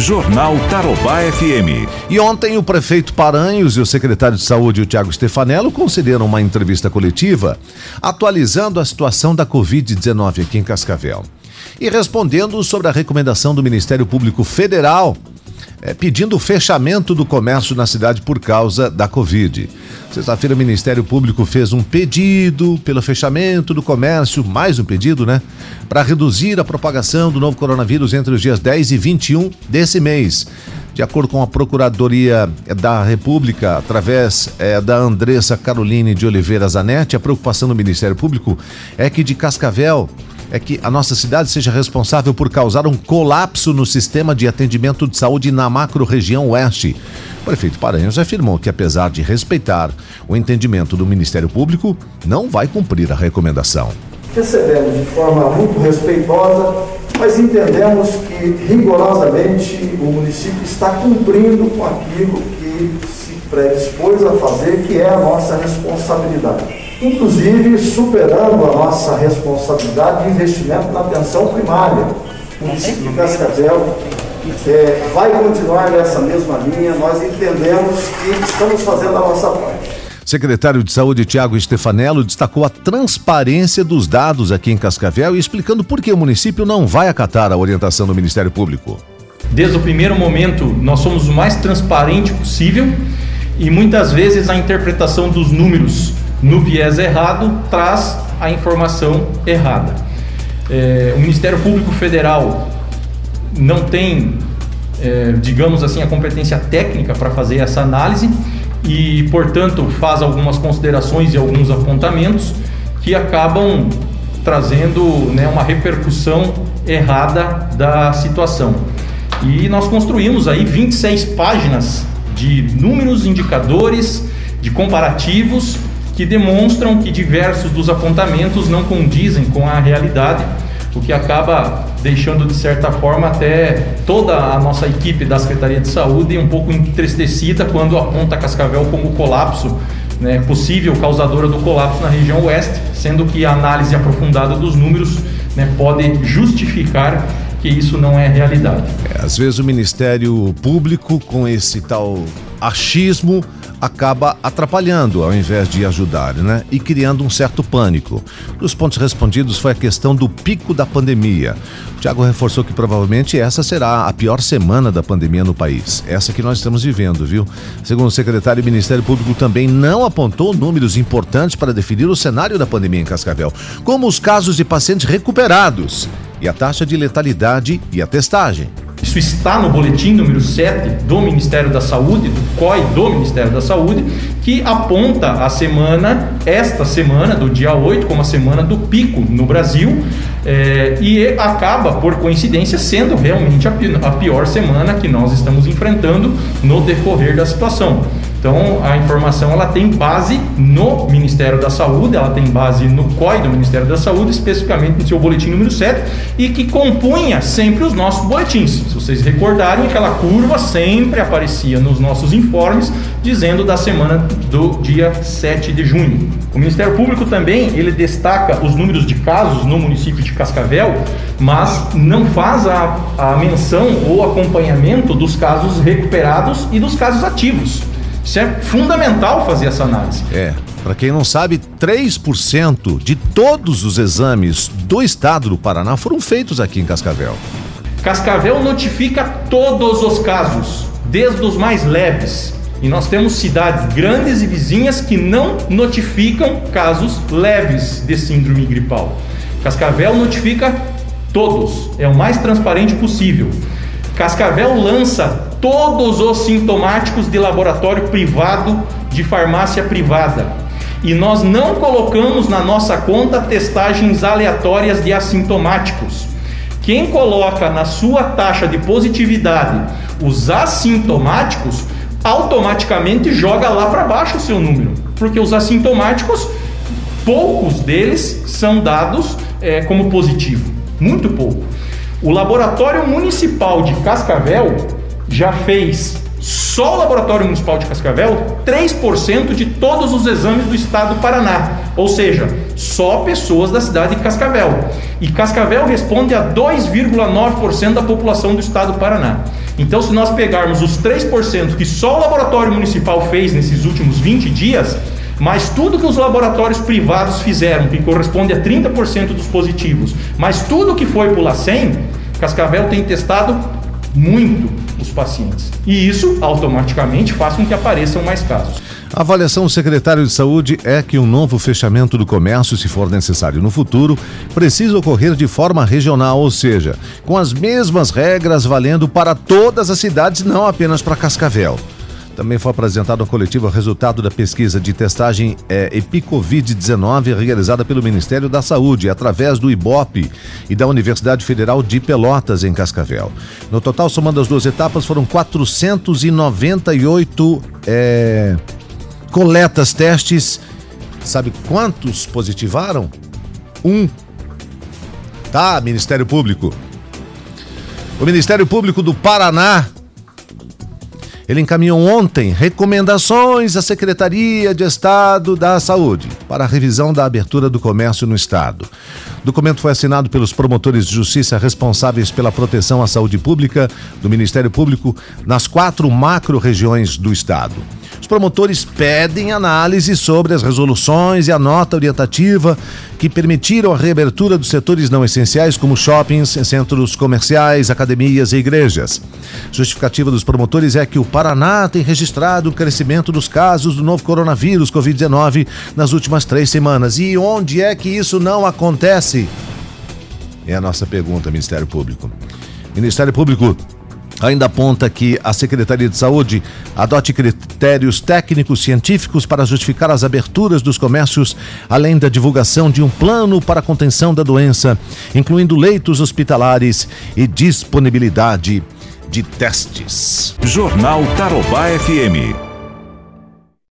Jornal Tarobá FM. E ontem o prefeito Paranhos e o secretário de Saúde, o Tiago Stefanello, concederam uma entrevista coletiva atualizando a situação da Covid-19 aqui em Cascavel. E respondendo sobre a recomendação do Ministério Público Federal é, pedindo o fechamento do comércio na cidade por causa da Covid. Sexta-feira, o Ministério Público fez um pedido pelo fechamento do comércio, mais um pedido, né? Para reduzir a propagação do novo coronavírus entre os dias 10 e 21 desse mês. De acordo com a Procuradoria da República, através é, da Andressa Caroline de Oliveira Zanetti, a preocupação do Ministério Público é que de Cascavel é que a nossa cidade seja responsável por causar um colapso no sistema de atendimento de saúde na macro-região oeste. O prefeito Paranhos afirmou que, apesar de respeitar o entendimento do Ministério Público, não vai cumprir a recomendação. Recebemos de forma muito respeitosa, mas entendemos que rigorosamente o município está cumprindo com aquilo que se predispôs a fazer, que é a nossa responsabilidade inclusive superando a nossa responsabilidade de investimento na atenção primária. O município de Cascavel é, vai continuar nessa mesma linha, nós entendemos que estamos fazendo a nossa parte. Secretário de Saúde Tiago Stefanello destacou a transparência dos dados aqui em Cascavel e explicando por que o município não vai acatar a orientação do Ministério Público. Desde o primeiro momento, nós somos o mais transparente possível e muitas vezes a interpretação dos números no viés errado, traz a informação errada. É, o Ministério Público Federal não tem, é, digamos assim, a competência técnica para fazer essa análise e, portanto, faz algumas considerações e alguns apontamentos que acabam trazendo né, uma repercussão errada da situação. E nós construímos aí 26 páginas de números, indicadores, de comparativos que demonstram que diversos dos apontamentos não condizem com a realidade, o que acaba deixando de certa forma até toda a nossa equipe da Secretaria de Saúde um pouco entristecida quando aponta Cascavel como colapso, né, possível causadora do colapso na região oeste, sendo que a análise aprofundada dos números né, pode justificar que isso não é realidade. É, às vezes o Ministério Público, com esse tal achismo, acaba atrapalhando ao invés de ajudar, né? E criando um certo pânico. Dos pontos respondidos foi a questão do pico da pandemia. O Tiago reforçou que provavelmente essa será a pior semana da pandemia no país. Essa que nós estamos vivendo, viu? Segundo o secretário, o Ministério Público também não apontou números importantes para definir o cenário da pandemia em Cascavel, como os casos de pacientes recuperados e a taxa de letalidade e a testagem. Isso está no boletim número 7 do Ministério da Saúde, do COI do Ministério da Saúde, que aponta a semana, esta semana, do dia 8, como a semana do pico no Brasil, é, e acaba, por coincidência, sendo realmente a, a pior semana que nós estamos enfrentando no decorrer da situação. Então, a informação ela tem base no Ministério da Saúde, ela tem base no COI do Ministério da Saúde, especificamente no seu boletim número 7, e que compunha sempre os nossos boletins. Se vocês recordarem, aquela curva sempre aparecia nos nossos informes, dizendo da semana do dia 7 de junho. O Ministério Público também, ele destaca os números de casos no município de Cascavel, mas não faz a, a menção ou acompanhamento dos casos recuperados e dos casos ativos. Isso é fundamental fazer essa análise. É. Para quem não sabe, 3% de todos os exames do estado do Paraná foram feitos aqui em Cascavel. Cascavel notifica todos os casos, desde os mais leves. E nós temos cidades grandes e vizinhas que não notificam casos leves de síndrome gripal. Cascavel notifica todos, é o mais transparente possível. Cascavel lança todos os sintomáticos de laboratório privado, de farmácia privada. E nós não colocamos na nossa conta testagens aleatórias de assintomáticos. Quem coloca na sua taxa de positividade os assintomáticos, automaticamente joga lá para baixo o seu número, porque os assintomáticos, poucos deles são dados é, como positivo, muito pouco. O Laboratório Municipal de Cascavel já fez, só o Laboratório Municipal de Cascavel, 3% de todos os exames do estado do Paraná. Ou seja, só pessoas da cidade de Cascavel. E Cascavel responde a 2,9% da população do estado do Paraná. Então, se nós pegarmos os 3% que só o laboratório municipal fez nesses últimos 20 dias, mas tudo que os laboratórios privados fizeram, que corresponde a 30% dos positivos, mas tudo que foi para o Cascavel tem testado muito os pacientes. E isso automaticamente faz com que apareçam mais casos. A avaliação do secretário de Saúde é que um novo fechamento do comércio, se for necessário no futuro, precisa ocorrer de forma regional, ou seja, com as mesmas regras valendo para todas as cidades, não apenas para Cascavel. Também foi apresentado ao coletivo o resultado da pesquisa de testagem é, EpiCovid-19 realizada pelo Ministério da Saúde através do IBOP e da Universidade Federal de Pelotas, em Cascavel. No total, somando as duas etapas, foram 498 é, coletas, testes. Sabe quantos positivaram? Um. Tá, Ministério Público. O Ministério Público do Paraná ele encaminhou ontem recomendações à Secretaria de Estado da Saúde para a revisão da abertura do comércio no Estado. O documento foi assinado pelos promotores de justiça responsáveis pela proteção à saúde pública do Ministério Público nas quatro macro-regiões do Estado promotores pedem análise sobre as resoluções e a nota orientativa que permitiram a reabertura dos setores não essenciais, como shoppings, centros comerciais, academias e igrejas. Justificativa dos promotores é que o Paraná tem registrado o crescimento dos casos do novo coronavírus Covid-19 nas últimas três semanas. E onde é que isso não acontece? É a nossa pergunta, Ministério Público. Ministério Público ainda aponta que a Secretaria de Saúde adote critérios técnicos científicos para justificar as aberturas dos comércios, além da divulgação de um plano para a contenção da doença, incluindo leitos hospitalares e disponibilidade de testes. Jornal Tarobá FM.